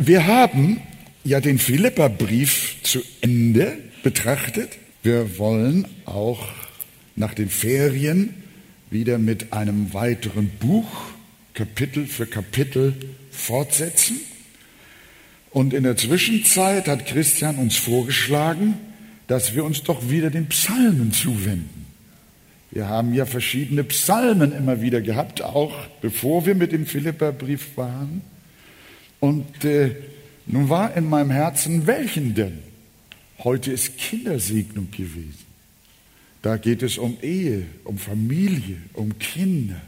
wir haben ja den Philipperbrief zu Ende betrachtet. Wir wollen auch nach den Ferien wieder mit einem weiteren Buch, Kapitel für Kapitel, fortsetzen. Und in der Zwischenzeit hat Christian uns vorgeschlagen, dass wir uns doch wieder den Psalmen zuwenden. Wir haben ja verschiedene Psalmen immer wieder gehabt, auch bevor wir mit dem Philipperbrief waren. Und äh, nun war in meinem Herzen, welchen denn? Heute ist Kindersegnung gewesen. Da geht es um Ehe, um Familie, um Kinder.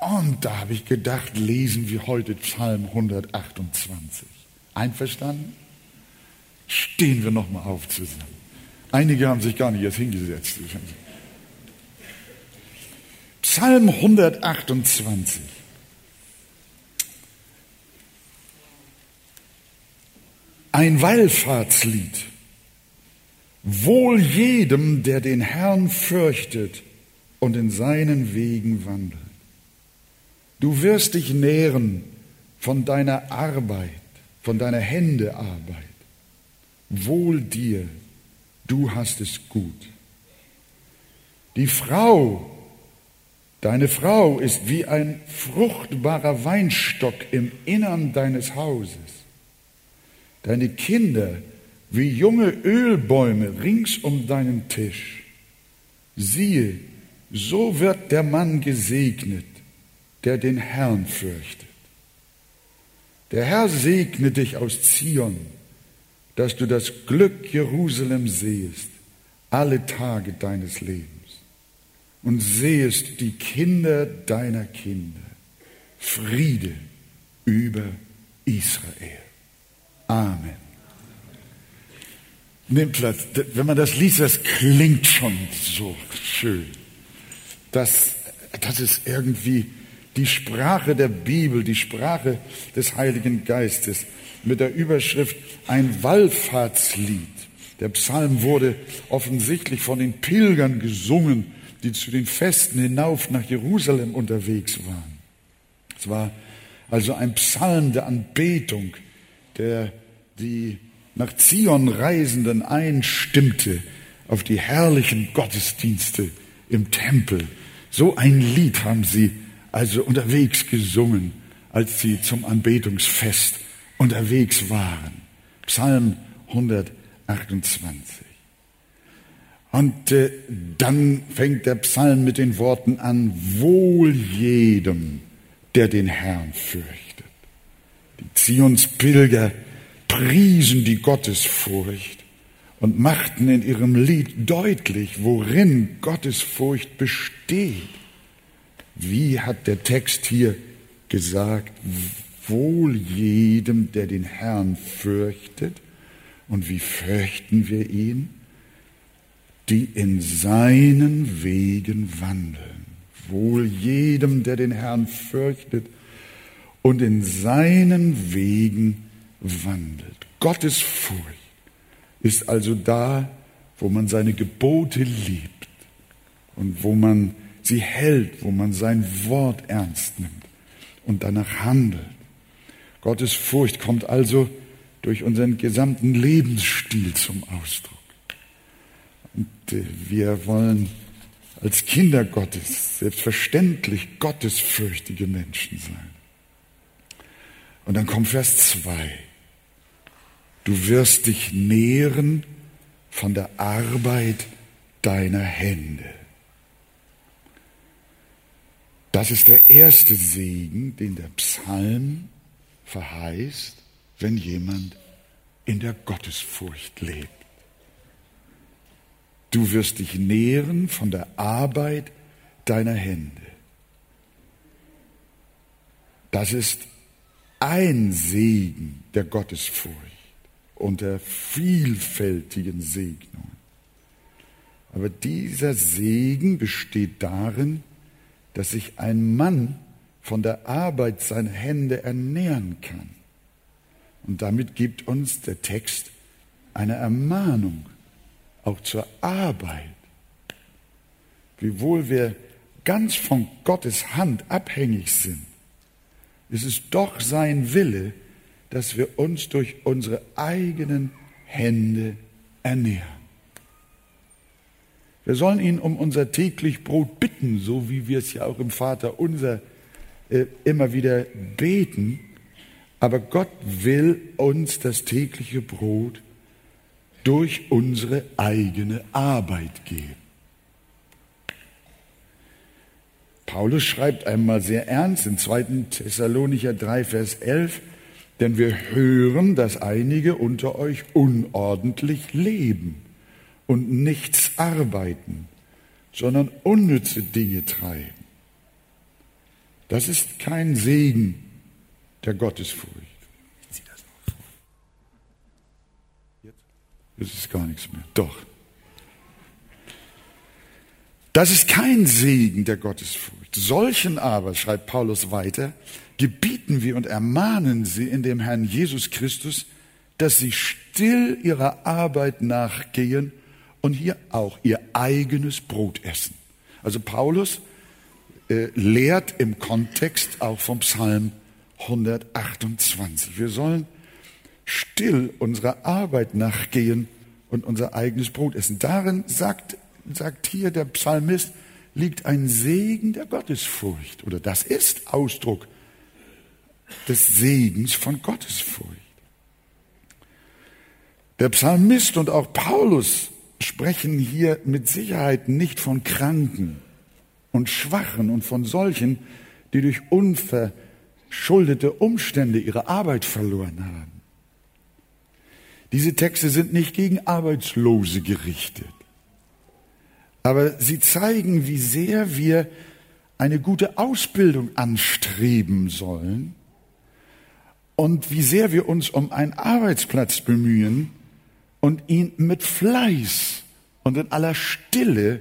Und da habe ich gedacht, lesen wir heute Psalm 128. Einverstanden? Stehen wir nochmal auf zusammen. Einige haben sich gar nicht erst hingesetzt. Psalm 128. Ein Wallfahrtslied. Wohl jedem, der den Herrn fürchtet und in seinen Wegen wandelt. Du wirst dich nähren von deiner Arbeit, von deiner Hände Arbeit. Wohl dir, du hast es gut. Die Frau, deine Frau ist wie ein fruchtbarer Weinstock im Innern deines Hauses deine Kinder wie junge Ölbäume rings um deinen Tisch. Siehe, so wird der Mann gesegnet, der den Herrn fürchtet. Der Herr segne dich aus Zion, dass du das Glück Jerusalem sehest, alle Tage deines Lebens, und sehest die Kinder deiner Kinder. Friede über Israel. Amen. Nimm Platz. Wenn man das liest, das klingt schon so schön. Das, das ist irgendwie die Sprache der Bibel, die Sprache des Heiligen Geistes mit der Überschrift ein Wallfahrtslied. Der Psalm wurde offensichtlich von den Pilgern gesungen, die zu den Festen hinauf nach Jerusalem unterwegs waren. Es war also ein Psalm der Anbetung, der die nach Zion Reisenden einstimmte auf die herrlichen Gottesdienste im Tempel. So ein Lied haben sie also unterwegs gesungen, als sie zum Anbetungsfest unterwegs waren. Psalm 128. Und äh, dann fängt der Psalm mit den Worten an, wohl jedem, der den Herrn fürchtet. Die Zionspilger priesen die Gottesfurcht und machten in ihrem Lied deutlich, worin Gottesfurcht besteht. Wie hat der Text hier gesagt, wohl jedem, der den Herrn fürchtet. Und wie fürchten wir ihn? Die in seinen Wegen wandeln. Wohl jedem, der den Herrn fürchtet und in seinen Wegen wandelt. Gottes Furcht ist also da, wo man seine Gebote liebt und wo man sie hält, wo man sein Wort ernst nimmt und danach handelt. Gottes Furcht kommt also durch unseren gesamten Lebensstil zum Ausdruck. Und äh, wir wollen als Kinder Gottes selbstverständlich gottesfürchtige Menschen sein. Und dann kommt Vers 2. Du wirst dich nähren von der Arbeit deiner Hände. Das ist der erste Segen, den der Psalm verheißt, wenn jemand in der Gottesfurcht lebt. Du wirst dich nähren von der Arbeit deiner Hände. Das ist ein Segen der Gottesfurcht unter vielfältigen Segnungen. Aber dieser Segen besteht darin, dass sich ein Mann von der Arbeit seiner Hände ernähren kann. Und damit gibt uns der Text eine Ermahnung, auch zur Arbeit. Wiewohl wir ganz von Gottes Hand abhängig sind, ist es doch sein Wille, dass wir uns durch unsere eigenen Hände ernähren. Wir sollen ihn um unser täglich Brot bitten, so wie wir es ja auch im Vater unser äh, immer wieder beten. Aber Gott will uns das tägliche Brot durch unsere eigene Arbeit geben. Paulus schreibt einmal sehr ernst in 2. Thessalonicher 3, Vers 11, denn wir hören, dass einige unter euch unordentlich leben und nichts arbeiten, sondern unnütze Dinge treiben. Das ist kein Segen der Gottesfurcht. Jetzt ist gar nichts mehr. Doch. Das ist kein Segen der Gottesfurcht. Solchen aber, schreibt Paulus weiter, gebieten wir und ermahnen sie in dem Herrn Jesus Christus, dass sie still ihrer Arbeit nachgehen und hier auch ihr eigenes Brot essen. Also Paulus äh, lehrt im Kontext auch vom Psalm 128. Wir sollen still unserer Arbeit nachgehen und unser eigenes Brot essen. Darin sagt, sagt hier der Psalmist, liegt ein Segen der Gottesfurcht. Oder das ist Ausdruck des Segens von Gottesfurcht. Der Psalmist und auch Paulus sprechen hier mit Sicherheit nicht von Kranken und Schwachen und von solchen, die durch unverschuldete Umstände ihre Arbeit verloren haben. Diese Texte sind nicht gegen Arbeitslose gerichtet, aber sie zeigen, wie sehr wir eine gute Ausbildung anstreben sollen und wie sehr wir uns um einen Arbeitsplatz bemühen, und ihn mit Fleiß und in aller Stille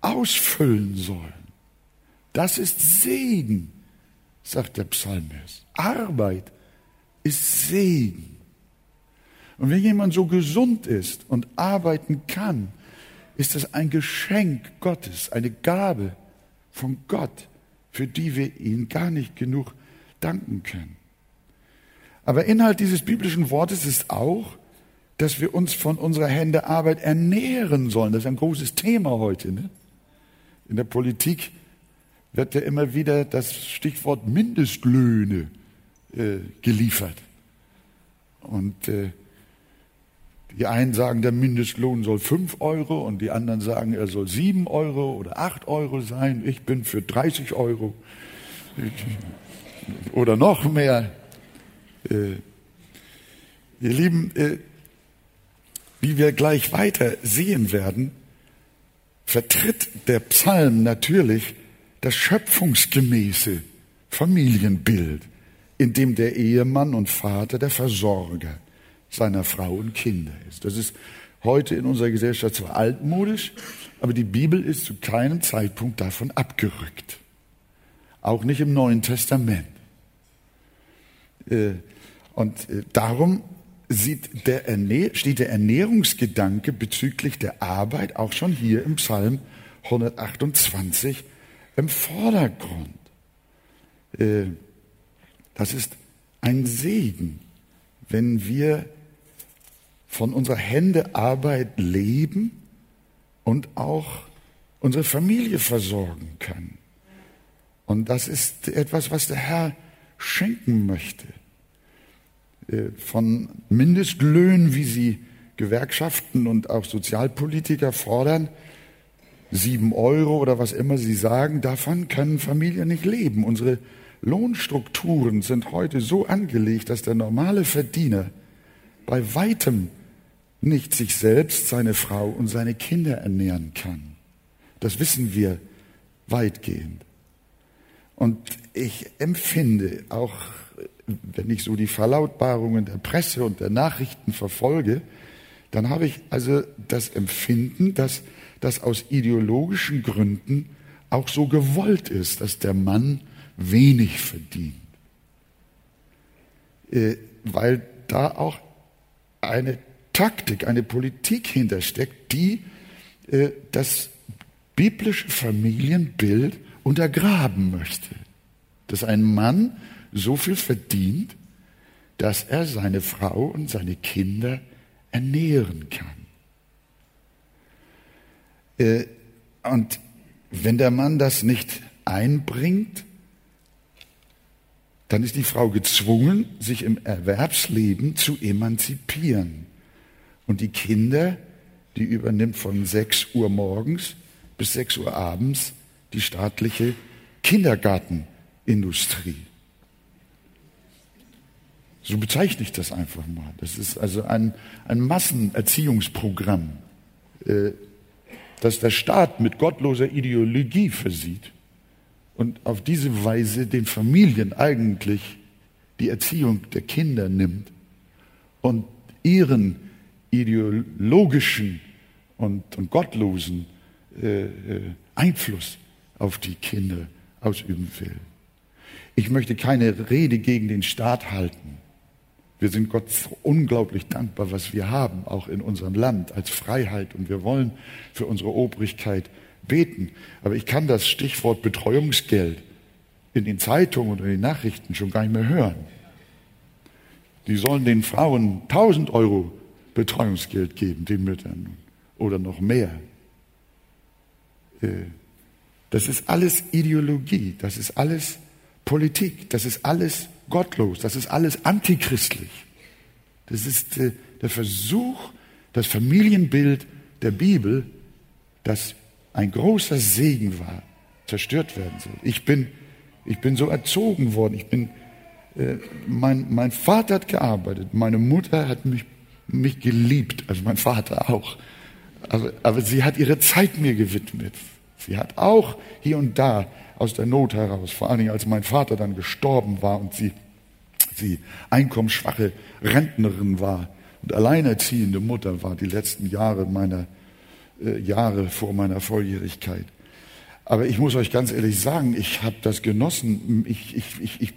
ausfüllen sollen. Das ist Segen, sagt der Psalmist. Arbeit ist Segen. Und wenn jemand so gesund ist und arbeiten kann, ist das ein Geschenk Gottes, eine Gabe von Gott, für die wir ihn gar nicht genug danken können. Aber Inhalt dieses biblischen Wortes ist auch, dass wir uns von unserer Hände Arbeit ernähren sollen. Das ist ein großes Thema heute. Ne? In der Politik wird ja immer wieder das Stichwort Mindestlöhne äh, geliefert. Und äh, die einen sagen, der Mindestlohn soll fünf Euro und die anderen sagen, er soll sieben Euro oder acht Euro sein. Ich bin für 30 Euro oder noch mehr. Äh, ihr Lieben, äh, wie wir gleich weiter sehen werden, vertritt der Psalm natürlich das schöpfungsgemäße Familienbild, in dem der Ehemann und Vater der Versorger seiner Frau und Kinder ist. Das ist heute in unserer Gesellschaft zwar altmodisch, aber die Bibel ist zu keinem Zeitpunkt davon abgerückt. Auch nicht im Neuen Testament. Äh, und äh, darum sieht der steht der Ernährungsgedanke bezüglich der Arbeit auch schon hier im Psalm 128 im Vordergrund. Äh, das ist ein Segen, wenn wir von unserer Hände Arbeit leben und auch unsere Familie versorgen können. Und das ist etwas, was der Herr schenken möchte. Äh, von Mindestlöhnen, wie sie Gewerkschaften und auch Sozialpolitiker fordern, sieben Euro oder was immer sie sagen, davon können Familien nicht leben. Unsere Lohnstrukturen sind heute so angelegt, dass der normale Verdiener bei weitem nicht sich selbst, seine Frau und seine Kinder ernähren kann. Das wissen wir weitgehend. Und ich empfinde auch wenn ich so die Verlautbarungen der Presse und der Nachrichten verfolge, dann habe ich also das Empfinden, dass das aus ideologischen Gründen auch so gewollt ist, dass der Mann wenig verdient. Äh, weil da auch eine Taktik, eine Politik hintersteckt, die äh, das biblische Familienbild untergraben möchte. Dass ein Mann so viel verdient, dass er seine Frau und seine Kinder ernähren kann. Äh, und wenn der Mann das nicht einbringt, dann ist die Frau gezwungen, sich im Erwerbsleben zu emanzipieren. Und die Kinder, die übernimmt von 6 Uhr morgens bis 6 Uhr abends die staatliche Kindergartenindustrie. So bezeichne ich das einfach mal. Das ist also ein, ein Massenerziehungsprogramm, äh, das der Staat mit gottloser Ideologie versieht und auf diese Weise den Familien eigentlich die Erziehung der Kinder nimmt und ihren ideologischen und, und gottlosen äh, äh, Einfluss auf die Kinder ausüben will. Ich möchte keine Rede gegen den Staat halten. Wir sind Gott unglaublich dankbar, was wir haben, auch in unserem Land als Freiheit. Und wir wollen für unsere Obrigkeit beten. Aber ich kann das Stichwort Betreuungsgeld in den Zeitungen oder in den Nachrichten schon gar nicht mehr hören. Die sollen den Frauen 1000 Euro Betreuungsgeld geben, den Müttern, oder noch mehr. Äh, das ist alles Ideologie, das ist alles Politik, das ist alles gottlos, das ist alles antichristlich. Das ist äh, der Versuch, das Familienbild der Bibel, das ein großer Segen war, zerstört werden soll. Ich bin, ich bin so erzogen worden. Ich bin, äh, mein, mein Vater hat gearbeitet, meine Mutter hat mich, mich geliebt, also mein Vater auch. Aber, aber sie hat ihre Zeit mir gewidmet. Sie hat auch hier und da aus der Not heraus, vor allen Dingen als mein Vater dann gestorben war und sie, sie einkommensschwache Rentnerin war und alleinerziehende Mutter war die letzten Jahre meiner äh, Jahre vor meiner Volljährigkeit. Aber ich muss euch ganz ehrlich sagen, ich habe das genossen. Ich, ich, ich, ich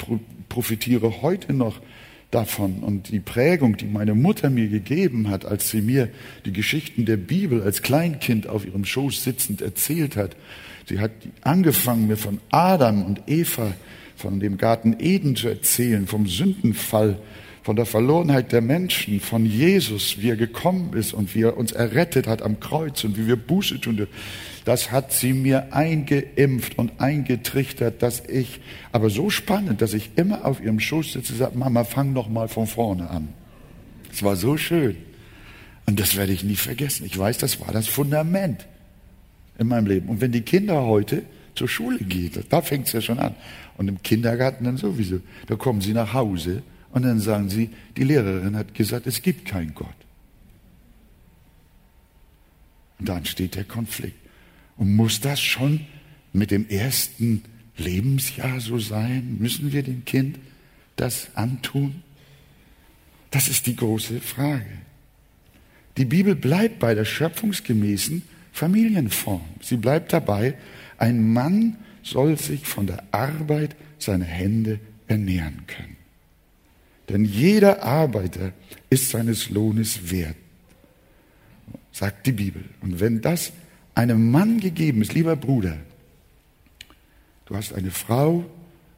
profitiere heute noch davon. Und die Prägung, die meine Mutter mir gegeben hat, als sie mir die Geschichten der Bibel als Kleinkind auf ihrem Schoß sitzend erzählt hat, sie hat angefangen, mir von Adam und Eva, von dem Garten Eden zu erzählen, vom Sündenfall von der Verlorenheit der Menschen, von Jesus, wie er gekommen ist und wie er uns errettet hat am Kreuz und wie wir Buße tun. Das hat sie mir eingeimpft und eingetrichtert, dass ich, aber so spannend, dass ich immer auf ihrem Schoß sitze und sage, Mama, fang noch mal von vorne an. Es war so schön. Und das werde ich nie vergessen. Ich weiß, das war das Fundament in meinem Leben. Und wenn die Kinder heute zur Schule gehen, da fängt es ja schon an. Und im Kindergarten dann sowieso. Da kommen sie nach Hause und dann sagen sie, die Lehrerin hat gesagt, es gibt keinen Gott. Und dann steht der Konflikt. Und muss das schon mit dem ersten Lebensjahr so sein? Müssen wir dem Kind das antun? Das ist die große Frage. Die Bibel bleibt bei der schöpfungsgemäßen Familienform. Sie bleibt dabei, ein Mann soll sich von der Arbeit seiner Hände ernähren können. Denn jeder Arbeiter ist seines Lohnes wert, sagt die Bibel. Und wenn das einem Mann gegeben ist, lieber Bruder, du hast eine Frau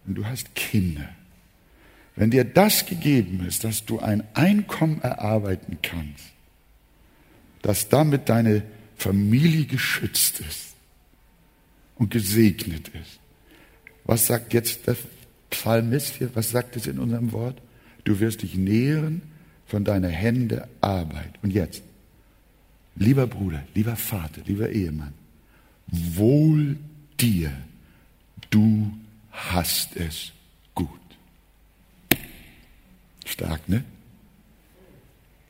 und du hast Kinder. Wenn dir das gegeben ist, dass du ein Einkommen erarbeiten kannst, dass damit deine Familie geschützt ist und gesegnet ist. Was sagt jetzt der Psalmist hier? Was sagt es in unserem Wort? Du wirst dich nähren von deiner Hände Arbeit. Und jetzt, lieber Bruder, lieber Vater, lieber Ehemann, wohl dir, du hast es gut. Stark, ne?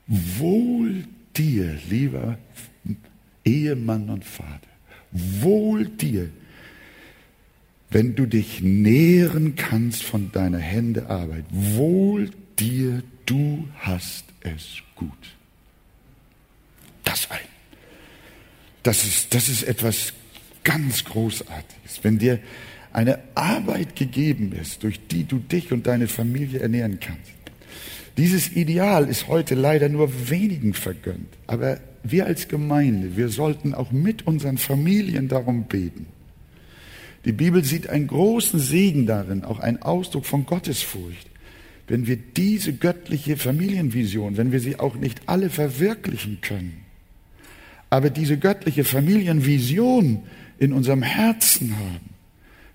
Wohl dir, lieber Ehemann und Vater, wohl dir, wenn du dich nähren kannst von deiner Hände Arbeit. Wohl dir, du hast es gut. Das ein. Das ist, das ist etwas ganz Großartiges. Wenn dir eine Arbeit gegeben ist, durch die du dich und deine Familie ernähren kannst. Dieses Ideal ist heute leider nur wenigen vergönnt. Aber wir als Gemeinde, wir sollten auch mit unseren Familien darum beten. Die Bibel sieht einen großen Segen darin, auch einen Ausdruck von Gottesfurcht, wenn wir diese göttliche Familienvision, wenn wir sie auch nicht alle verwirklichen können, aber diese göttliche Familienvision in unserem Herzen haben,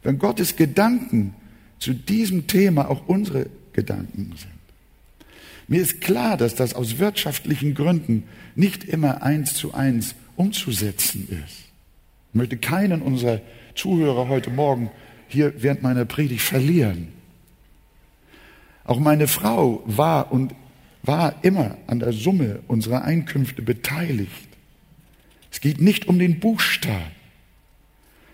wenn Gottes Gedanken zu diesem Thema auch unsere Gedanken sind. Mir ist klar, dass das aus wirtschaftlichen Gründen nicht immer eins zu eins umzusetzen ist. Ich möchte keinen unserer Zuhörer heute Morgen hier während meiner Predigt verlieren. Auch meine Frau war und war immer an der Summe unserer Einkünfte beteiligt. Es geht nicht um den Buchstaben,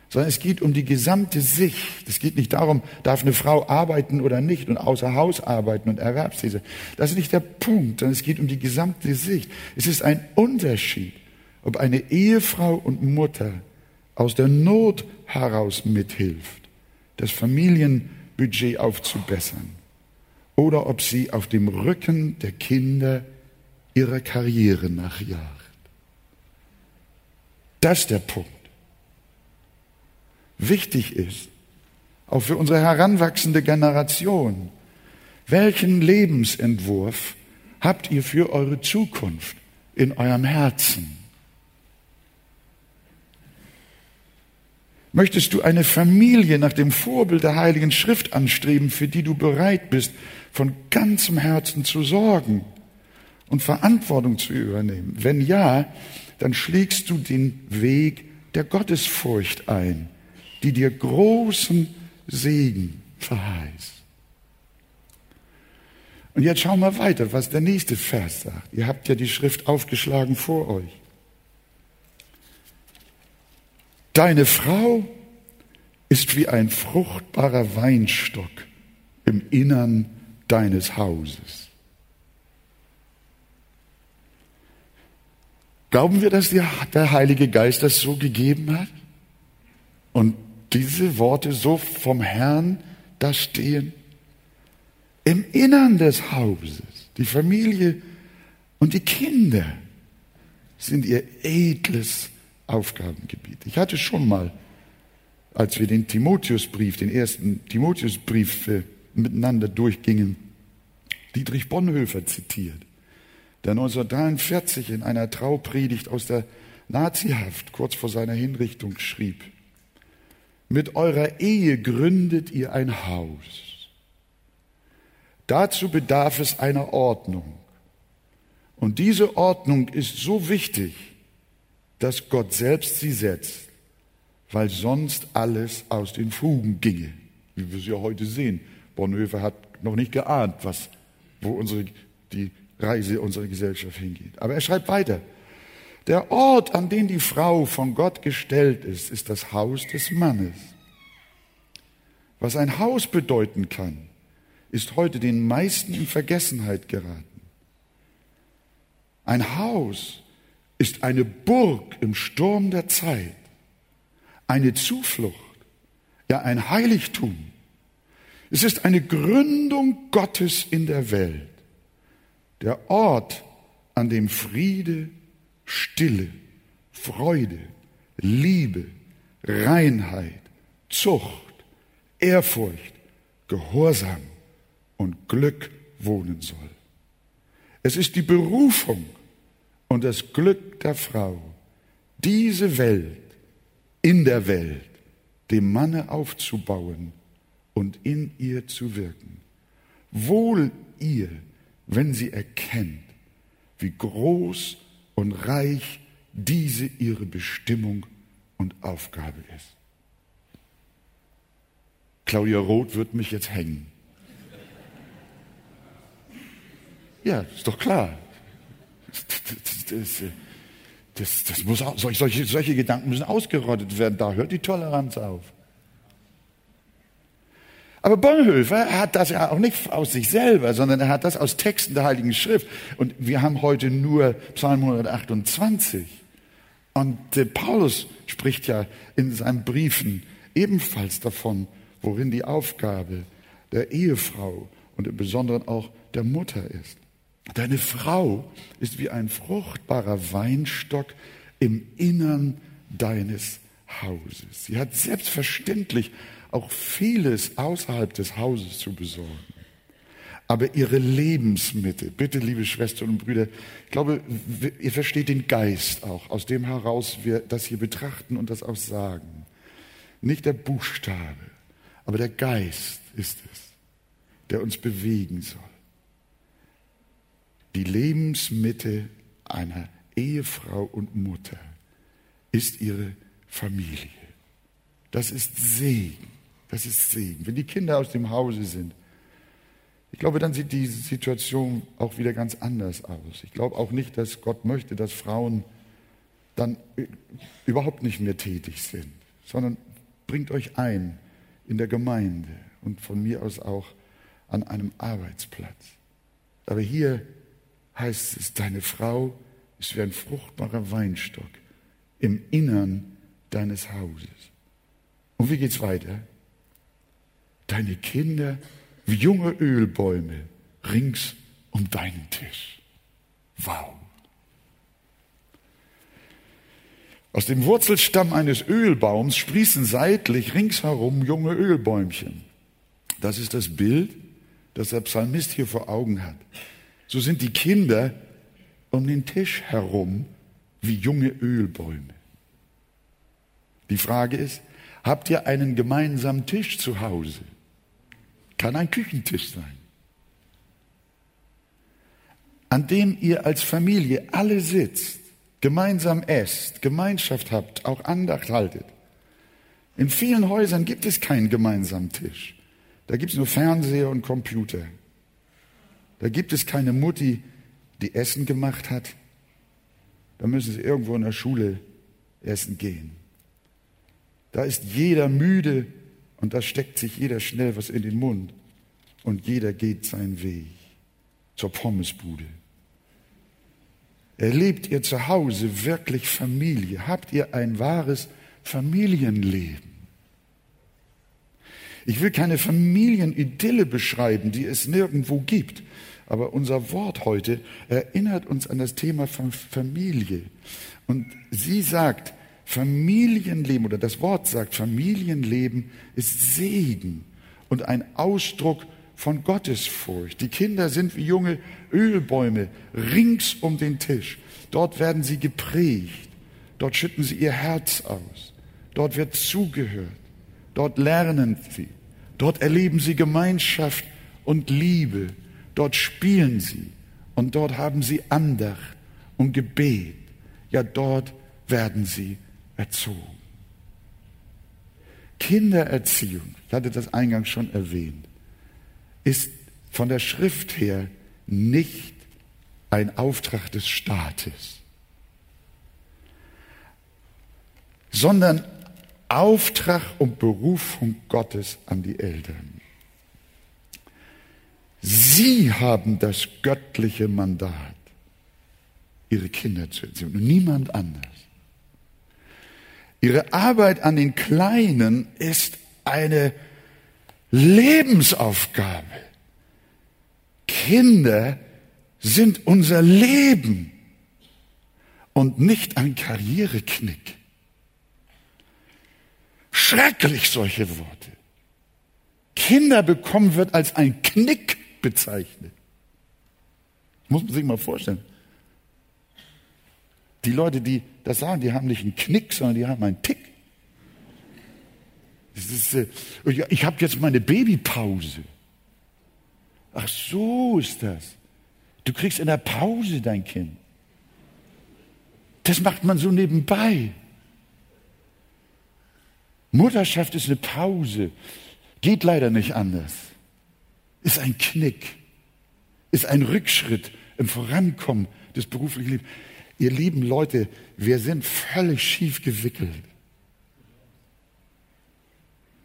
sondern es geht um die gesamte Sicht. Es geht nicht darum, darf eine Frau arbeiten oder nicht und außer Haus arbeiten und Erwerbstätig. Das ist nicht der Punkt, sondern es geht um die gesamte Sicht. Es ist ein Unterschied, ob eine Ehefrau und Mutter aus der Not heraus mithilft, das Familienbudget aufzubessern oder ob sie auf dem Rücken der Kinder ihrer Karriere nachjagt. Das ist der Punkt. Wichtig ist, auch für unsere heranwachsende Generation, welchen Lebensentwurf habt ihr für eure Zukunft in eurem Herzen? Möchtest du eine Familie nach dem Vorbild der Heiligen Schrift anstreben, für die du bereit bist, von ganzem Herzen zu sorgen und Verantwortung zu übernehmen? Wenn ja, dann schlägst du den Weg der Gottesfurcht ein, die dir großen Segen verheißt. Und jetzt schauen wir weiter, was der nächste Vers sagt. Ihr habt ja die Schrift aufgeschlagen vor euch. Deine Frau ist wie ein fruchtbarer Weinstock im Innern deines Hauses. Glauben wir, dass der Heilige Geist das so gegeben hat? Und diese Worte so vom Herrn da stehen? Im Innern des Hauses, die Familie und die Kinder sind ihr edles Aufgabengebiet. Ich hatte schon mal, als wir den Timotheusbrief, den ersten Timotheusbrief äh, miteinander durchgingen, Dietrich Bonhoeffer zitiert, der 1943 in einer Traupredigt aus der Nazihaft kurz vor seiner Hinrichtung schrieb, mit eurer Ehe gründet ihr ein Haus. Dazu bedarf es einer Ordnung. Und diese Ordnung ist so wichtig, dass Gott selbst sie setzt, weil sonst alles aus den Fugen ginge, wie wir es ja heute sehen. Bonhoeffer hat noch nicht geahnt, was, wo unsere, die Reise unserer Gesellschaft hingeht. Aber er schreibt weiter. Der Ort, an den die Frau von Gott gestellt ist, ist das Haus des Mannes. Was ein Haus bedeuten kann, ist heute den meisten in Vergessenheit geraten. Ein Haus ist eine Burg im Sturm der Zeit, eine Zuflucht, ja ein Heiligtum. Es ist eine Gründung Gottes in der Welt, der Ort, an dem Friede, Stille, Freude, Liebe, Reinheit, Zucht, Ehrfurcht, Gehorsam und Glück wohnen soll. Es ist die Berufung und das Glück der Frau, diese Welt in der Welt dem Manne aufzubauen und in ihr zu wirken. Wohl ihr, wenn sie erkennt, wie groß und reich diese ihre Bestimmung und Aufgabe ist. Claudia Roth wird mich jetzt hängen. Ja, ist doch klar das, das, das muss, solche, solche Gedanken müssen ausgerottet werden. Da hört die Toleranz auf. Aber Bonhoeffer hat das ja auch nicht aus sich selber, sondern er hat das aus Texten der Heiligen Schrift. Und wir haben heute nur Psalm 128. Und äh, Paulus spricht ja in seinen Briefen ebenfalls davon, worin die Aufgabe der Ehefrau und im Besonderen auch der Mutter ist. Deine Frau ist wie ein fruchtbarer Weinstock im Innern deines Hauses. Sie hat selbstverständlich auch vieles außerhalb des Hauses zu besorgen. aber ihre Lebensmitte. Bitte, liebe Schwestern und Brüder, ich glaube, ihr versteht den Geist auch, aus dem heraus wir das hier betrachten und das auch sagen. Nicht der Buchstabe, aber der Geist ist es, der uns bewegen soll. Die Lebensmitte einer Ehefrau und Mutter ist ihre Familie. Das ist Segen. Das ist Segen. Wenn die Kinder aus dem Hause sind, ich glaube, dann sieht die Situation auch wieder ganz anders aus. Ich glaube auch nicht, dass Gott möchte, dass Frauen dann überhaupt nicht mehr tätig sind, sondern bringt euch ein in der Gemeinde und von mir aus auch an einem Arbeitsplatz. Aber hier heißt es, deine Frau ist wie ein fruchtbarer Weinstock im Innern deines Hauses. Und wie geht's weiter? Deine Kinder wie junge Ölbäume rings um deinen Tisch. Wow. Aus dem Wurzelstamm eines Ölbaums sprießen seitlich ringsherum junge Ölbäumchen. Das ist das Bild, das der Psalmist hier vor Augen hat. So sind die Kinder um den Tisch herum wie junge Ölbäume. Die Frage ist, habt ihr einen gemeinsamen Tisch zu Hause? Kann ein Küchentisch sein, an dem ihr als Familie alle sitzt, gemeinsam esst, Gemeinschaft habt, auch Andacht haltet. In vielen Häusern gibt es keinen gemeinsamen Tisch. Da gibt es nur Fernseher und Computer. Da gibt es keine Mutti, die Essen gemacht hat. Da müssen sie irgendwo in der Schule essen gehen. Da ist jeder müde und da steckt sich jeder schnell was in den Mund und jeder geht seinen Weg zur Pommesbude. Erlebt ihr zu Hause wirklich Familie? Habt ihr ein wahres Familienleben? Ich will keine Familienidylle beschreiben, die es nirgendwo gibt. Aber unser Wort heute erinnert uns an das Thema von Familie. Und sie sagt, Familienleben oder das Wort sagt, Familienleben ist Segen und ein Ausdruck von Gottesfurcht. Die Kinder sind wie junge Ölbäume rings um den Tisch. Dort werden sie geprägt. Dort schütten sie ihr Herz aus. Dort wird zugehört. Dort lernen sie. Dort erleben sie Gemeinschaft und Liebe. Dort spielen sie. Und dort haben sie Andacht und Gebet. Ja, dort werden sie erzogen. Kindererziehung, ich hatte das eingangs schon erwähnt, ist von der Schrift her nicht ein Auftrag des Staates, sondern Auftrag und Berufung Gottes an die Eltern. Sie haben das göttliche Mandat, ihre Kinder zu erziehen und niemand anders. Ihre Arbeit an den Kleinen ist eine Lebensaufgabe. Kinder sind unser Leben und nicht ein Karriereknick. Schrecklich solche Worte. Kinder bekommen wird als ein Knick bezeichnet. Muss man sich mal vorstellen. Die Leute, die das sagen, die haben nicht einen Knick, sondern die haben einen Tick. Ist, äh, ich habe jetzt meine Babypause. Ach so ist das. Du kriegst in der Pause dein Kind. Das macht man so nebenbei. Mutterschaft ist eine Pause. Geht leider nicht anders. Ist ein Knick. Ist ein Rückschritt im Vorankommen des beruflichen Lebens. Ihr lieben Leute, wir sind völlig schief gewickelt.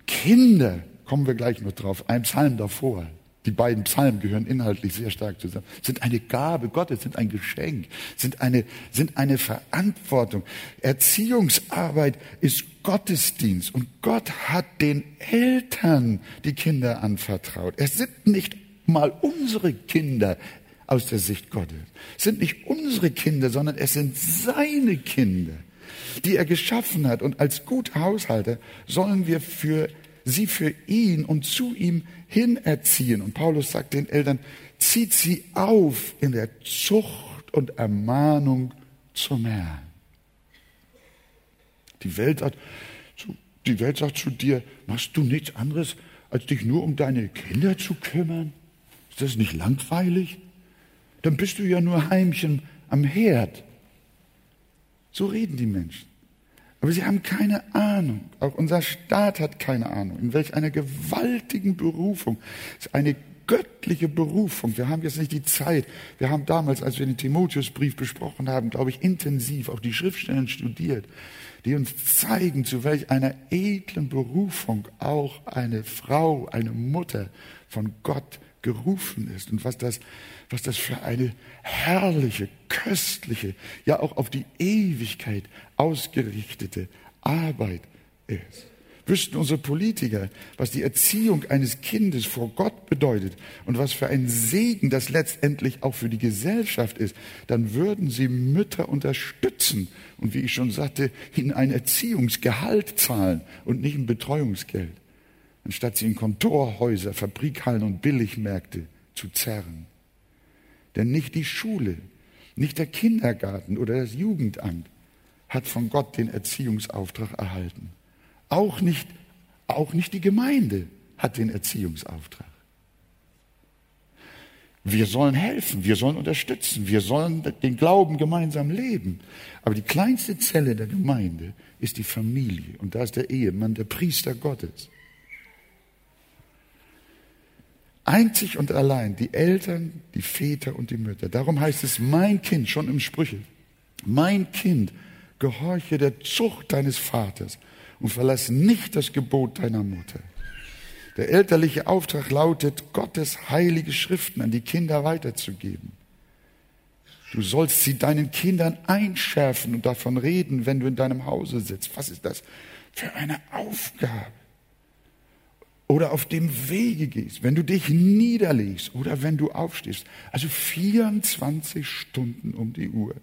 Kinder, kommen wir gleich noch drauf, ein Psalm davor. Die beiden Psalmen gehören inhaltlich sehr stark zusammen. Sind eine Gabe Gottes, sind ein Geschenk, sind eine, sind eine Verantwortung. Erziehungsarbeit ist Gottesdienst und Gott hat den Eltern die Kinder anvertraut. Es sind nicht mal unsere Kinder aus der Sicht Gottes. Es sind nicht unsere Kinder, sondern es sind seine Kinder, die er geschaffen hat. Und als guter Haushalter sollen wir für sie für ihn und zu ihm hin erziehen. Und Paulus sagt den Eltern, zieht sie auf in der Zucht und Ermahnung zum Herrn. Die Welt sagt, die Welt sagt zu dir, machst du nichts anderes, als dich nur um deine Kinder zu kümmern? Ist das nicht langweilig? Dann bist du ja nur Heimchen am Herd. So reden die Menschen. Aber sie haben keine Ahnung. Auch unser Staat hat keine Ahnung, in welch einer gewaltigen Berufung, eine göttliche Berufung. Wir haben jetzt nicht die Zeit. Wir haben damals, als wir den Timotheusbrief besprochen haben, glaube ich, intensiv auch die Schriftstellen studiert, die uns zeigen, zu welch einer edlen Berufung auch eine Frau, eine Mutter von Gott gerufen ist und was das, was das für eine herrliche, köstliche, ja auch auf die Ewigkeit ausgerichtete Arbeit ist. Wüssten unsere Politiker, was die Erziehung eines Kindes vor Gott bedeutet und was für ein Segen das letztendlich auch für die Gesellschaft ist, dann würden sie Mütter unterstützen und wie ich schon sagte, ihnen ein Erziehungsgehalt zahlen und nicht ein Betreuungsgeld anstatt sie in Kontorhäuser, Fabrikhallen und Billigmärkte zu zerren. Denn nicht die Schule, nicht der Kindergarten oder das Jugendamt hat von Gott den Erziehungsauftrag erhalten. Auch nicht, auch nicht die Gemeinde hat den Erziehungsauftrag. Wir sollen helfen, wir sollen unterstützen, wir sollen den Glauben gemeinsam leben. Aber die kleinste Zelle der Gemeinde ist die Familie und da ist der Ehemann, der Priester Gottes. Einzig und allein die Eltern, die Väter und die Mütter. Darum heißt es, mein Kind, schon im Sprüche, mein Kind, gehorche der Zucht deines Vaters und verlass nicht das Gebot deiner Mutter. Der elterliche Auftrag lautet, Gottes heilige Schriften an die Kinder weiterzugeben. Du sollst sie deinen Kindern einschärfen und davon reden, wenn du in deinem Hause sitzt. Was ist das für eine Aufgabe? oder auf dem Wege gehst, wenn du dich niederlegst oder wenn du aufstehst, also 24 Stunden um die Uhr,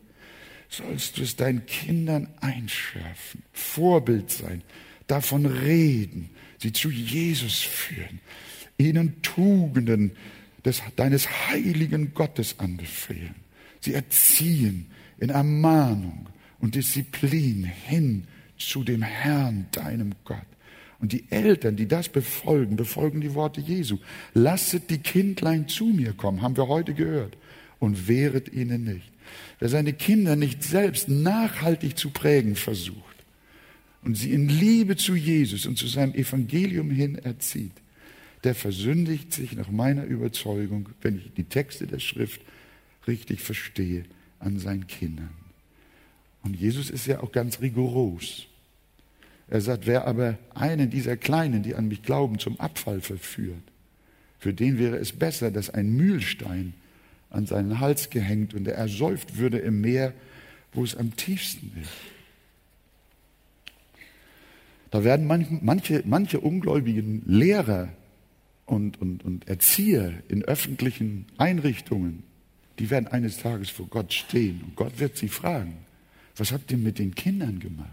sollst du es deinen Kindern einschärfen, Vorbild sein, davon reden, sie zu Jesus führen, ihnen Tugenden des, deines heiligen Gottes anbefehlen, sie erziehen in Ermahnung und Disziplin hin zu dem Herrn, deinem Gott. Und die Eltern, die das befolgen, befolgen die Worte Jesu. Lasset die Kindlein zu mir kommen, haben wir heute gehört, und wehret ihnen nicht. Wer seine Kinder nicht selbst nachhaltig zu prägen versucht und sie in Liebe zu Jesus und zu seinem Evangelium hin erzieht, der versündigt sich nach meiner Überzeugung, wenn ich die Texte der Schrift richtig verstehe, an seinen Kindern. Und Jesus ist ja auch ganz rigoros. Er sagt, wer aber einen dieser Kleinen, die an mich glauben, zum Abfall verführt, für den wäre es besser, dass ein Mühlstein an seinen Hals gehängt und er ersäuft würde im Meer, wo es am tiefsten ist. Da werden manche, manche, ungläubigen Lehrer und, und, und Erzieher in öffentlichen Einrichtungen, die werden eines Tages vor Gott stehen und Gott wird sie fragen, was habt ihr mit den Kindern gemacht?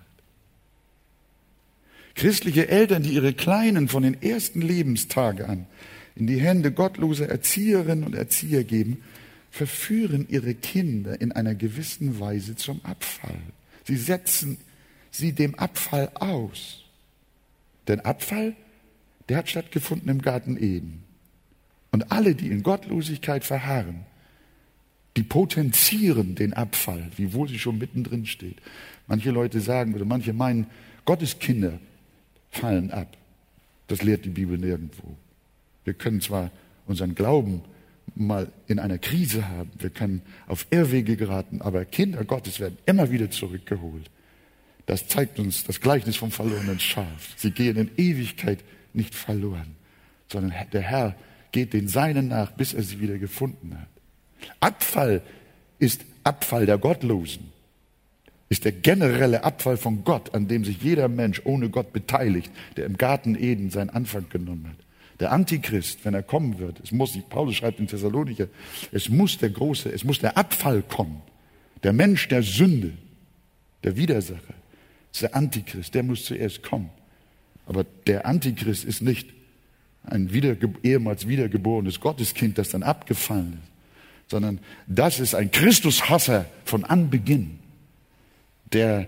Christliche Eltern, die ihre Kleinen von den ersten Lebenstagen an in die Hände gottloser Erzieherinnen und Erzieher geben, verführen ihre Kinder in einer gewissen Weise zum Abfall. Sie setzen sie dem Abfall aus. Denn Abfall, der hat stattgefunden im Garten Eden. Und alle, die in Gottlosigkeit verharren, die potenzieren den Abfall, wiewohl sie schon mittendrin steht. Manche Leute sagen oder manche meinen, Gottes Kinder fallen ab. Das lehrt die Bibel nirgendwo. Wir können zwar unseren Glauben mal in einer Krise haben, wir können auf Irrwege geraten, aber Kinder Gottes werden immer wieder zurückgeholt. Das zeigt uns das Gleichnis vom verlorenen Schaf. Sie gehen in Ewigkeit nicht verloren, sondern der Herr geht den Seinen nach, bis er sie wieder gefunden hat. Abfall ist Abfall der Gottlosen ist der generelle Abfall von Gott, an dem sich jeder Mensch ohne Gott beteiligt, der im Garten Eden seinen Anfang genommen hat. Der Antichrist, wenn er kommen wird, es muss, Paulus schreibt in Thessalonicher, es muss der große, es muss der Abfall kommen. Der Mensch der Sünde, der Widersacher, ist der Antichrist, der muss zuerst kommen. Aber der Antichrist ist nicht ein wiederge ehemals wiedergeborenes Gotteskind, das dann abgefallen ist, sondern das ist ein Christushasser von Anbeginn, der,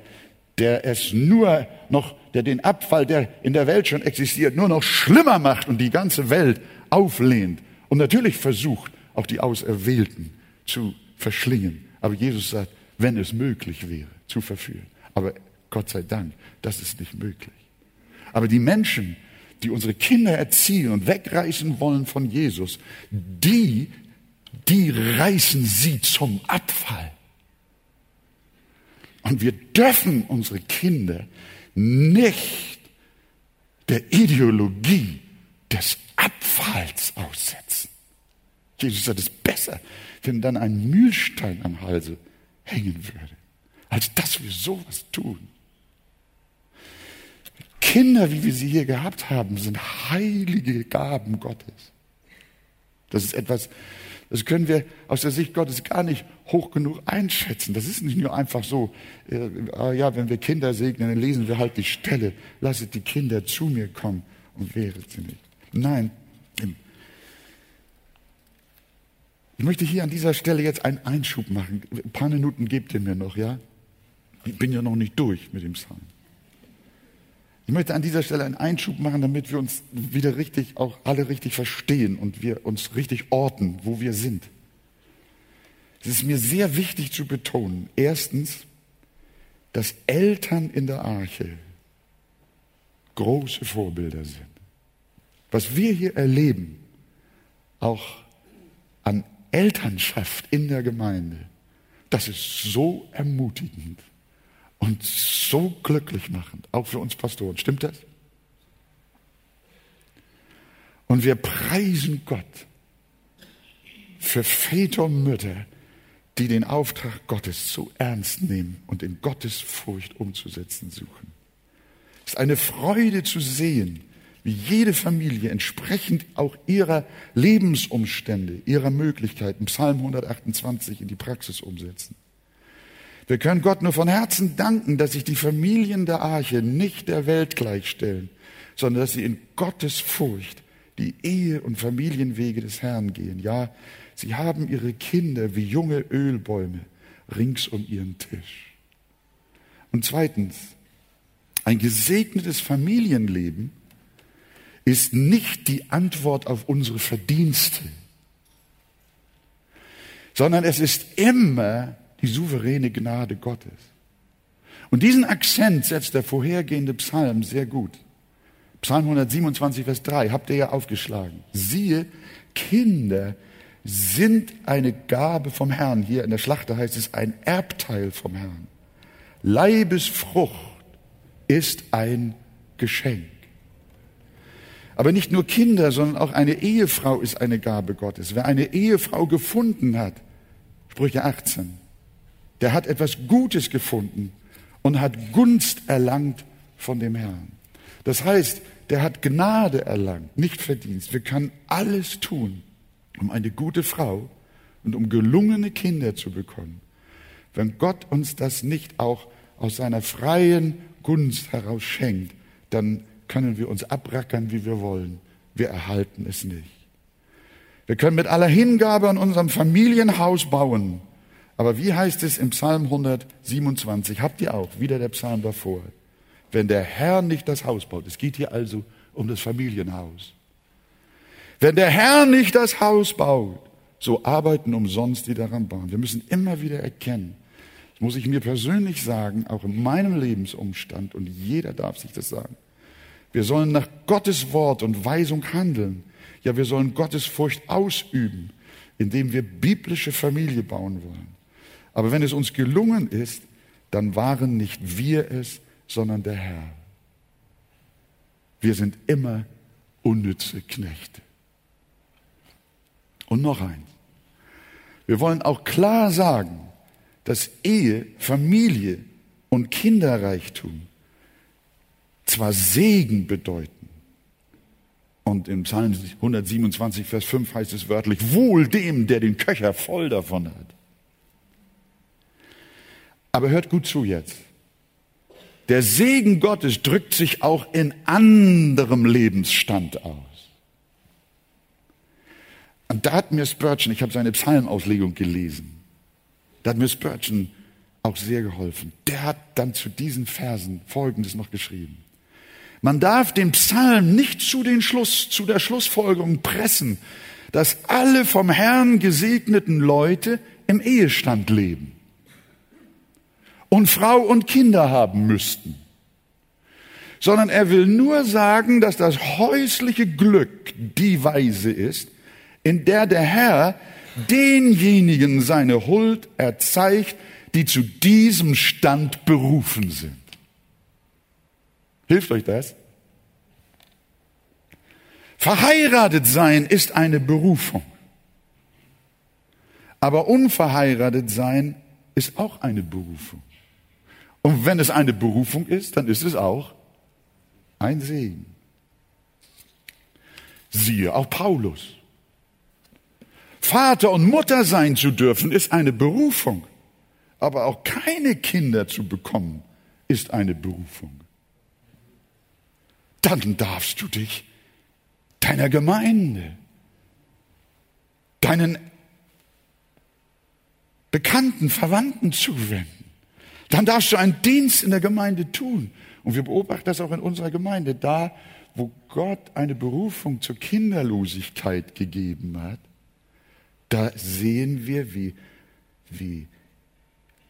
der es nur noch, der den Abfall, der in der Welt schon existiert, nur noch schlimmer macht und die ganze Welt auflehnt und natürlich versucht, auch die Auserwählten zu verschlingen. Aber Jesus sagt, wenn es möglich wäre, zu verführen. Aber Gott sei Dank, das ist nicht möglich. Aber die Menschen, die unsere Kinder erziehen und wegreißen wollen von Jesus, die, die reißen sie zum Abfall. Und wir dürfen unsere Kinder nicht der Ideologie des Abfalls aussetzen. Jesus sagt, es ist besser, wenn dann ein Mühlstein am Halse hängen würde, als dass wir sowas tun. Kinder, wie wir sie hier gehabt haben, sind heilige Gaben Gottes. Das ist etwas, das können wir aus der Sicht Gottes gar nicht hoch genug einschätzen. Das ist nicht nur einfach so, äh, ja, wenn wir Kinder segnen, dann lesen wir halt die Stelle, lasset die Kinder zu mir kommen und wehret sie nicht. Nein, ich möchte hier an dieser Stelle jetzt einen Einschub machen. Ein paar Minuten gebt ihr mir noch, ja? Ich bin ja noch nicht durch mit dem Psalm. Ich möchte an dieser Stelle einen Einschub machen, damit wir uns wieder richtig, auch alle richtig verstehen und wir uns richtig orten, wo wir sind. Es ist mir sehr wichtig zu betonen, erstens, dass Eltern in der Arche große Vorbilder sind. Was wir hier erleben, auch an Elternschaft in der Gemeinde, das ist so ermutigend und so glücklich machend, auch für uns Pastoren. Stimmt das? Und wir preisen Gott für Väter und Mütter, die den Auftrag Gottes so ernst nehmen und in Gottes Furcht umzusetzen suchen. Es ist eine Freude zu sehen, wie jede Familie entsprechend auch ihrer Lebensumstände, ihrer Möglichkeiten, Psalm 128 in die Praxis umsetzen. Wir können Gott nur von Herzen danken, dass sich die Familien der Arche nicht der Welt gleichstellen, sondern dass sie in Gottes Furcht die Ehe- und Familienwege des Herrn gehen. Ja, sie haben ihre Kinder wie junge Ölbäume rings um ihren Tisch. Und zweitens, ein gesegnetes Familienleben ist nicht die Antwort auf unsere Verdienste, sondern es ist immer die souveräne Gnade Gottes. Und diesen Akzent setzt der vorhergehende Psalm sehr gut. Psalm 127, Vers 3, habt ihr ja aufgeschlagen. Siehe, Kinder sind eine Gabe vom Herrn. Hier in der Schlachter heißt es ein Erbteil vom Herrn. Leibesfrucht ist ein Geschenk. Aber nicht nur Kinder, sondern auch eine Ehefrau ist eine Gabe Gottes. Wer eine Ehefrau gefunden hat, Sprüche 18, der hat etwas Gutes gefunden und hat Gunst erlangt von dem Herrn. Das heißt, der hat Gnade erlangt, nicht Verdienst. Wir können alles tun, um eine gute Frau und um gelungene Kinder zu bekommen. Wenn Gott uns das nicht auch aus seiner freien Gunst heraus schenkt, dann können wir uns abrackern, wie wir wollen. Wir erhalten es nicht. Wir können mit aller Hingabe an unserem Familienhaus bauen. Aber wie heißt es im Psalm 127? Habt ihr auch, wieder der Psalm davor. Wenn der Herr nicht das Haus baut, es geht hier also um das Familienhaus. Wenn der Herr nicht das Haus baut, so arbeiten umsonst die daran bauen. Wir müssen immer wieder erkennen, das muss ich mir persönlich sagen, auch in meinem Lebensumstand, und jeder darf sich das sagen, wir sollen nach Gottes Wort und Weisung handeln. Ja, wir sollen Gottes Furcht ausüben, indem wir biblische Familie bauen wollen. Aber wenn es uns gelungen ist, dann waren nicht wir es, sondern der Herr. Wir sind immer unnütze Knechte. Und noch eins. Wir wollen auch klar sagen, dass Ehe, Familie und Kinderreichtum zwar Segen bedeuten. Und im Psalm 127, Vers 5 heißt es wörtlich, wohl dem, der den Köcher voll davon hat. Aber hört gut zu jetzt. Der Segen Gottes drückt sich auch in anderem Lebensstand aus. Und da hat mir Spurgeon, ich habe seine Psalmauslegung gelesen, da hat mir Spurgeon auch sehr geholfen. Der hat dann zu diesen Versen Folgendes noch geschrieben. Man darf den Psalm nicht zu den Schluss, zu der Schlussfolgerung pressen, dass alle vom Herrn gesegneten Leute im Ehestand leben und Frau und Kinder haben müssten, sondern er will nur sagen, dass das häusliche Glück die Weise ist, in der der Herr denjenigen seine Huld erzeigt, die zu diesem Stand berufen sind. Hilft euch das? Verheiratet sein ist eine Berufung. Aber unverheiratet sein ist auch eine Berufung. Und wenn es eine Berufung ist, dann ist es auch ein Segen. Siehe auch Paulus. Vater und Mutter sein zu dürfen, ist eine Berufung. Aber auch keine Kinder zu bekommen, ist eine Berufung. Dann darfst du dich deiner Gemeinde, deinen Bekannten, Verwandten zuwenden. Dann darfst du einen Dienst in der Gemeinde tun. Und wir beobachten das auch in unserer Gemeinde. Da, wo Gott eine Berufung zur Kinderlosigkeit gegeben hat, da sehen wir, wie, wie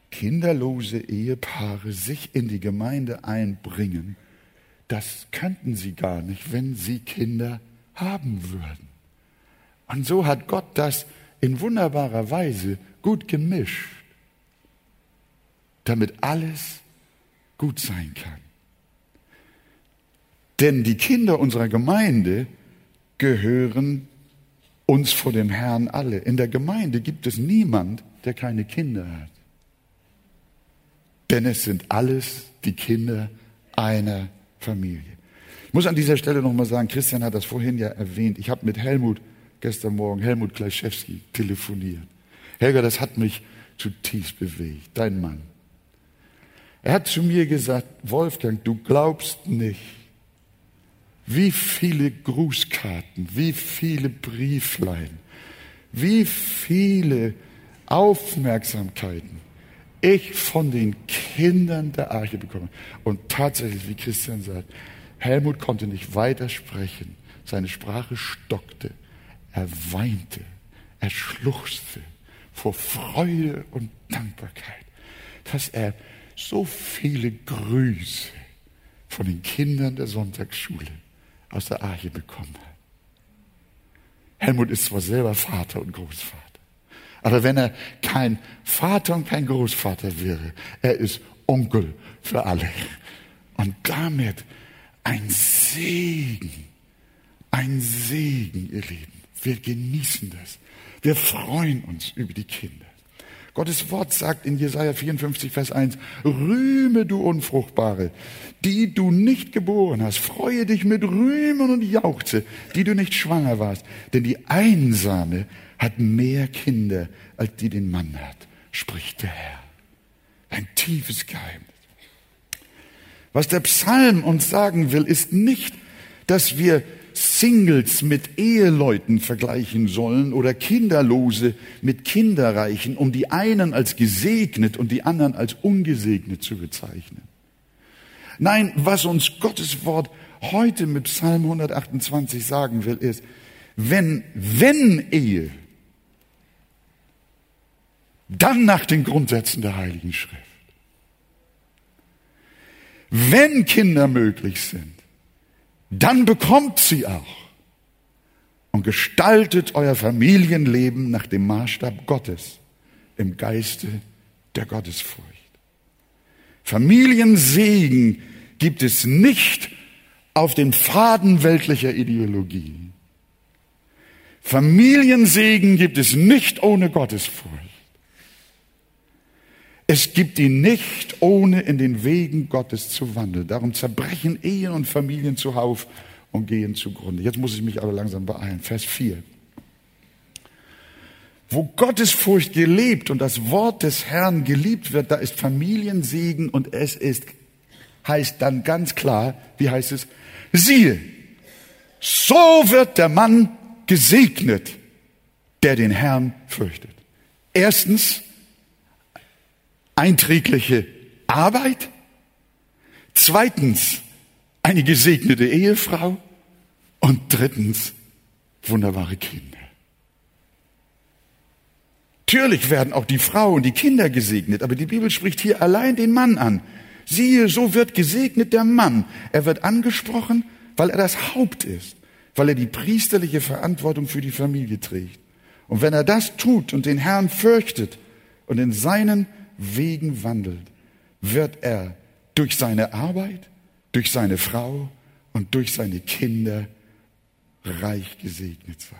kinderlose Ehepaare sich in die Gemeinde einbringen. Das könnten sie gar nicht, wenn sie Kinder haben würden. Und so hat Gott das in wunderbarer Weise gut gemischt, damit alles gut sein kann. Denn die Kinder unserer Gemeinde gehören uns vor dem Herrn alle. In der Gemeinde gibt es niemand, der keine Kinder hat. Denn es sind alles die Kinder einer Familie. Ich muss an dieser Stelle nochmal sagen, Christian hat das vorhin ja erwähnt. Ich habe mit Helmut gestern Morgen, Helmut Kleischewski, telefoniert. Helga, das hat mich zutiefst bewegt, dein Mann. Er hat zu mir gesagt, Wolfgang, du glaubst nicht, wie viele Grußkarten, wie viele Brieflein, wie viele Aufmerksamkeiten ich von den Kindern der Arche bekomme. Und tatsächlich, wie Christian sagt, Helmut konnte nicht weiter sprechen. Seine Sprache stockte. Er weinte. Er schluchzte vor Freude und Dankbarkeit, dass er so viele Grüße von den Kindern der Sonntagsschule aus der Arche bekommen hat. Helmut ist zwar selber Vater und Großvater, aber wenn er kein Vater und kein Großvater wäre, er ist Onkel für alle. Und damit ein Segen, ein Segen, ihr Lieben. Wir genießen das. Wir freuen uns über die Kinder. Gottes Wort sagt in Jesaja 54, Vers 1, rühme du Unfruchtbare, die du nicht geboren hast, freue dich mit Rühmen und Jauchze, die du nicht schwanger warst, denn die Einsame hat mehr Kinder, als die den Mann hat, spricht der Herr. Ein tiefes Geheimnis. Was der Psalm uns sagen will, ist nicht, dass wir Singles mit Eheleuten vergleichen sollen oder Kinderlose mit Kinderreichen, um die einen als gesegnet und die anderen als ungesegnet zu bezeichnen. Nein, was uns Gottes Wort heute mit Psalm 128 sagen will, ist, wenn, wenn Ehe, dann nach den Grundsätzen der Heiligen Schrift. Wenn Kinder möglich sind, dann bekommt sie auch und gestaltet euer Familienleben nach dem Maßstab Gottes im Geiste der Gottesfurcht. Familiensegen gibt es nicht auf den Faden weltlicher Ideologie. Familiensegen gibt es nicht ohne Gottesfurcht. Es gibt ihn nicht, ohne in den Wegen Gottes zu wandeln. Darum zerbrechen Ehen und Familien zuhauf und gehen zugrunde. Jetzt muss ich mich aber langsam beeilen. Vers 4. Wo Gottes Furcht gelebt und das Wort des Herrn geliebt wird, da ist Familiensegen und es ist heißt dann ganz klar, wie heißt es? Siehe, so wird der Mann gesegnet, der den Herrn fürchtet. Erstens, einträgliche Arbeit. Zweitens, eine gesegnete Ehefrau. Und drittens, wunderbare Kinder. Natürlich werden auch die Frau und die Kinder gesegnet, aber die Bibel spricht hier allein den Mann an. Siehe, so wird gesegnet der Mann. Er wird angesprochen, weil er das Haupt ist, weil er die priesterliche Verantwortung für die Familie trägt. Und wenn er das tut und den Herrn fürchtet und in seinen Wegen wandelt, wird er durch seine Arbeit, durch seine Frau und durch seine Kinder reich gesegnet sein.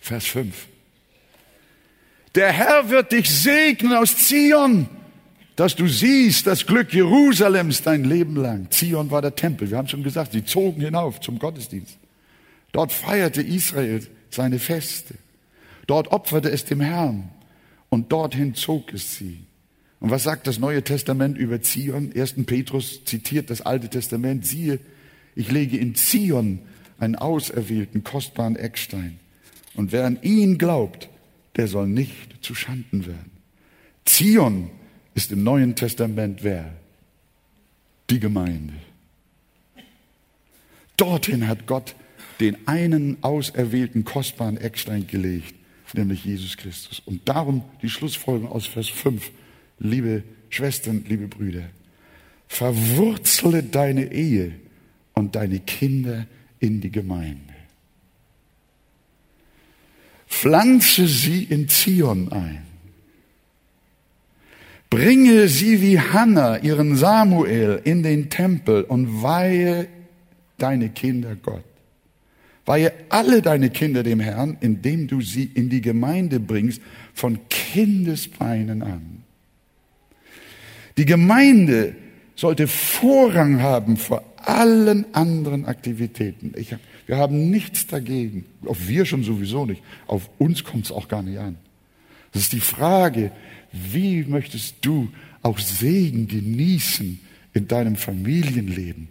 Vers 5. Der Herr wird dich segnen aus Zion, dass du siehst das Glück Jerusalems dein Leben lang. Zion war der Tempel. Wir haben schon gesagt, sie zogen hinauf zum Gottesdienst. Dort feierte Israel seine Feste. Dort opferte es dem Herrn und dorthin zog es sie. Und was sagt das Neue Testament über Zion? 1. Petrus zitiert das Alte Testament. Siehe, ich lege in Zion einen auserwählten, kostbaren Eckstein. Und wer an ihn glaubt, der soll nicht zu Schanden werden. Zion ist im Neuen Testament wer? Die Gemeinde. Dorthin hat Gott den einen auserwählten, kostbaren Eckstein gelegt, nämlich Jesus Christus. Und darum die Schlussfolgerung aus Vers 5. Liebe Schwestern, liebe Brüder, verwurzle deine Ehe und deine Kinder in die Gemeinde. Pflanze sie in Zion ein. Bringe sie wie Hannah ihren Samuel in den Tempel und weihe deine Kinder Gott. Weihe alle deine Kinder dem Herrn, indem du sie in die Gemeinde bringst, von Kindesbeinen an. Die Gemeinde sollte Vorrang haben vor allen anderen Aktivitäten. Ich wir haben nichts dagegen. Auf wir schon sowieso nicht. Auf uns kommt es auch gar nicht an. Das ist die Frage, wie möchtest du auch Segen genießen in deinem Familienleben?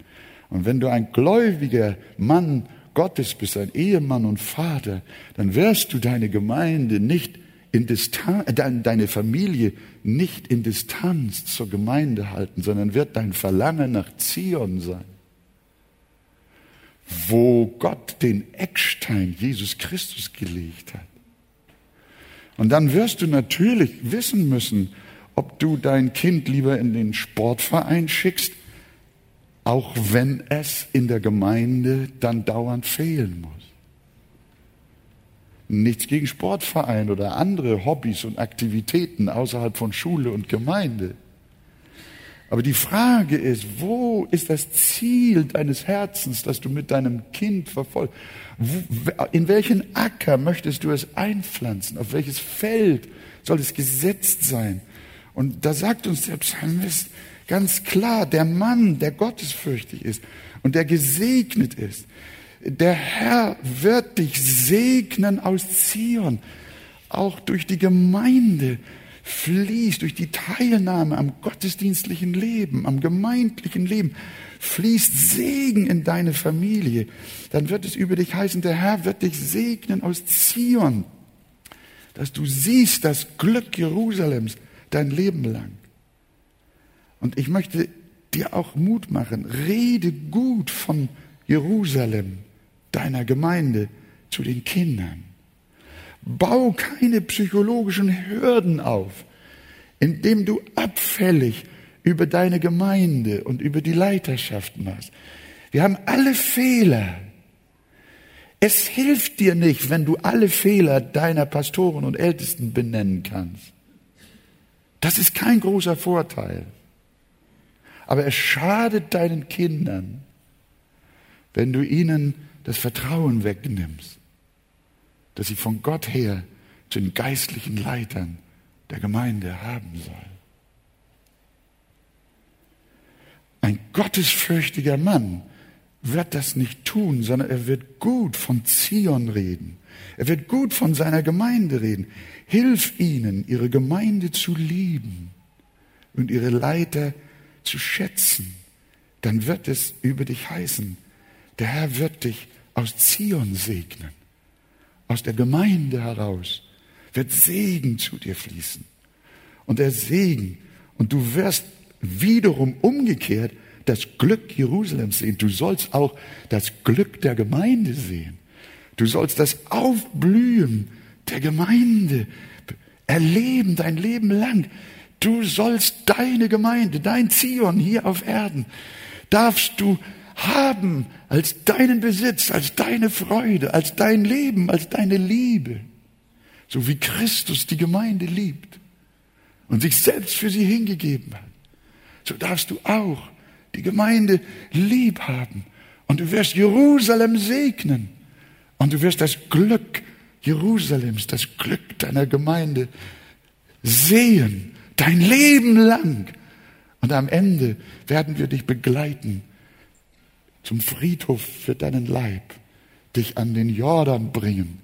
Und wenn du ein gläubiger Mann Gottes bist, ein Ehemann und Vater, dann wirst du deine Gemeinde nicht in Distanz, äh, deine Familie nicht in Distanz zur Gemeinde halten, sondern wird dein Verlangen nach Zion sein wo Gott den Eckstein Jesus Christus gelegt hat. Und dann wirst du natürlich wissen müssen, ob du dein Kind lieber in den Sportverein schickst, auch wenn es in der Gemeinde dann dauernd fehlen muss. Nichts gegen Sportverein oder andere Hobbys und Aktivitäten außerhalb von Schule und Gemeinde. Aber die Frage ist, wo ist das Ziel deines Herzens, das du mit deinem Kind verfolgst? In welchen Acker möchtest du es einpflanzen? Auf welches Feld soll es gesetzt sein? Und da sagt uns der Psalmist ganz klar, der Mann, der gottesfürchtig ist und der gesegnet ist, der Herr wird dich segnen aus Zion, auch durch die Gemeinde fließt durch die Teilnahme am gottesdienstlichen Leben, am gemeindlichen Leben, fließt Segen in deine Familie, dann wird es über dich heißen, der Herr wird dich segnen aus Zion, dass du siehst das Glück Jerusalems dein Leben lang. Und ich möchte dir auch Mut machen, rede gut von Jerusalem, deiner Gemeinde, zu den Kindern. Bau keine psychologischen Hürden auf, indem du abfällig über deine Gemeinde und über die Leiterschaft machst. Wir haben alle Fehler. Es hilft dir nicht, wenn du alle Fehler deiner Pastoren und Ältesten benennen kannst. Das ist kein großer Vorteil. Aber es schadet deinen Kindern, wenn du ihnen das Vertrauen wegnimmst dass sie von Gott her zu den geistlichen Leitern der Gemeinde haben soll. Ein gottesfürchtiger Mann wird das nicht tun, sondern er wird gut von Zion reden. Er wird gut von seiner Gemeinde reden. Hilf ihnen, ihre Gemeinde zu lieben und ihre Leiter zu schätzen. dann wird es über dich heißen, der Herr wird dich aus Zion segnen, aus der Gemeinde heraus wird Segen zu dir fließen. Und der Segen, und du wirst wiederum umgekehrt das Glück Jerusalems sehen. Du sollst auch das Glück der Gemeinde sehen. Du sollst das Aufblühen der Gemeinde erleben dein Leben lang. Du sollst deine Gemeinde, dein Zion hier auf Erden, darfst du haben als deinen Besitz, als deine Freude, als dein Leben, als deine Liebe. So wie Christus die Gemeinde liebt und sich selbst für sie hingegeben hat. So darfst du auch die Gemeinde lieb haben und du wirst Jerusalem segnen und du wirst das Glück Jerusalems, das Glück deiner Gemeinde sehen, dein Leben lang. Und am Ende werden wir dich begleiten zum Friedhof für deinen Leib, dich an den Jordan bringen,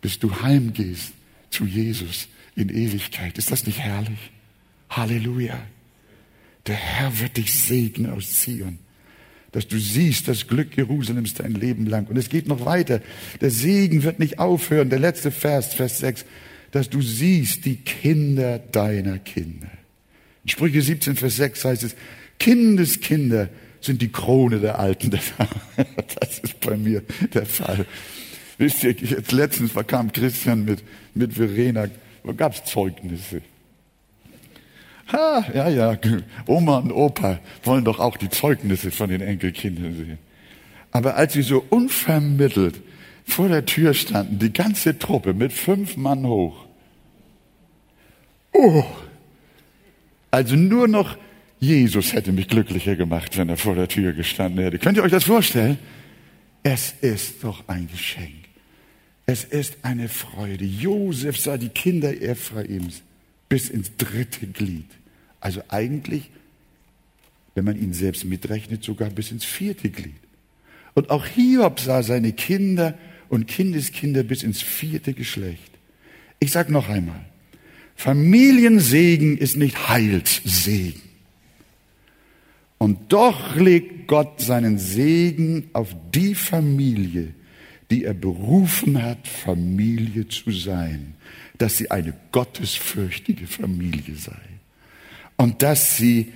bis du heimgehst zu Jesus in Ewigkeit. Ist das nicht herrlich? Halleluja. Der Herr wird dich segnen aus Zion dass du siehst das Glück Jerusalems dein Leben lang. Und es geht noch weiter. Der Segen wird nicht aufhören. Der letzte Vers, Vers 6, dass du siehst die Kinder deiner Kinder. In Sprüche 17, Vers 6 heißt es, Kindeskinder sind die Krone der Alten. Das ist bei mir der Fall. Wisst ihr, jetzt letztens kam Christian mit, mit Verena, wo gab's Zeugnisse? Ha, ja, ja, Oma und Opa wollen doch auch die Zeugnisse von den Enkelkindern sehen. Aber als sie so unvermittelt vor der Tür standen, die ganze Truppe mit fünf Mann hoch. Oh, also nur noch Jesus hätte mich glücklicher gemacht, wenn er vor der Tür gestanden hätte. Könnt ihr euch das vorstellen? Es ist doch ein Geschenk. Es ist eine Freude. Josef sah die Kinder Ephraims bis ins dritte Glied. Also eigentlich, wenn man ihn selbst mitrechnet, sogar bis ins vierte Glied. Und auch Hiob sah seine Kinder und Kindeskinder bis ins vierte Geschlecht. Ich sage noch einmal, Familiensegen ist nicht Heilssegen. Und doch legt Gott seinen Segen auf die Familie, die er berufen hat, Familie zu sein dass sie eine gottesfürchtige Familie sei und dass sie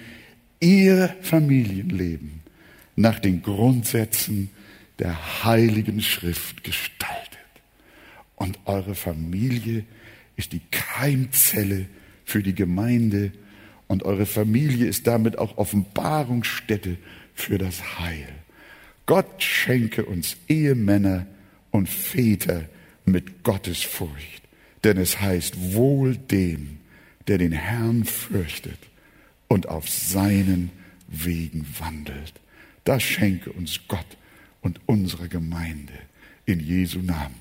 ihr Familienleben nach den Grundsätzen der heiligen Schrift gestaltet. Und eure Familie ist die Keimzelle für die Gemeinde und eure Familie ist damit auch Offenbarungsstätte für das Heil. Gott schenke uns Ehemänner und Väter mit Gottesfurcht denn es heißt wohl dem, der den Herrn fürchtet und auf seinen Wegen wandelt. Das schenke uns Gott und unsere Gemeinde in Jesu Namen.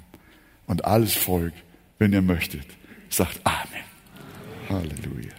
Und alles Volk, wenn ihr möchtet, sagt Amen. Halleluja.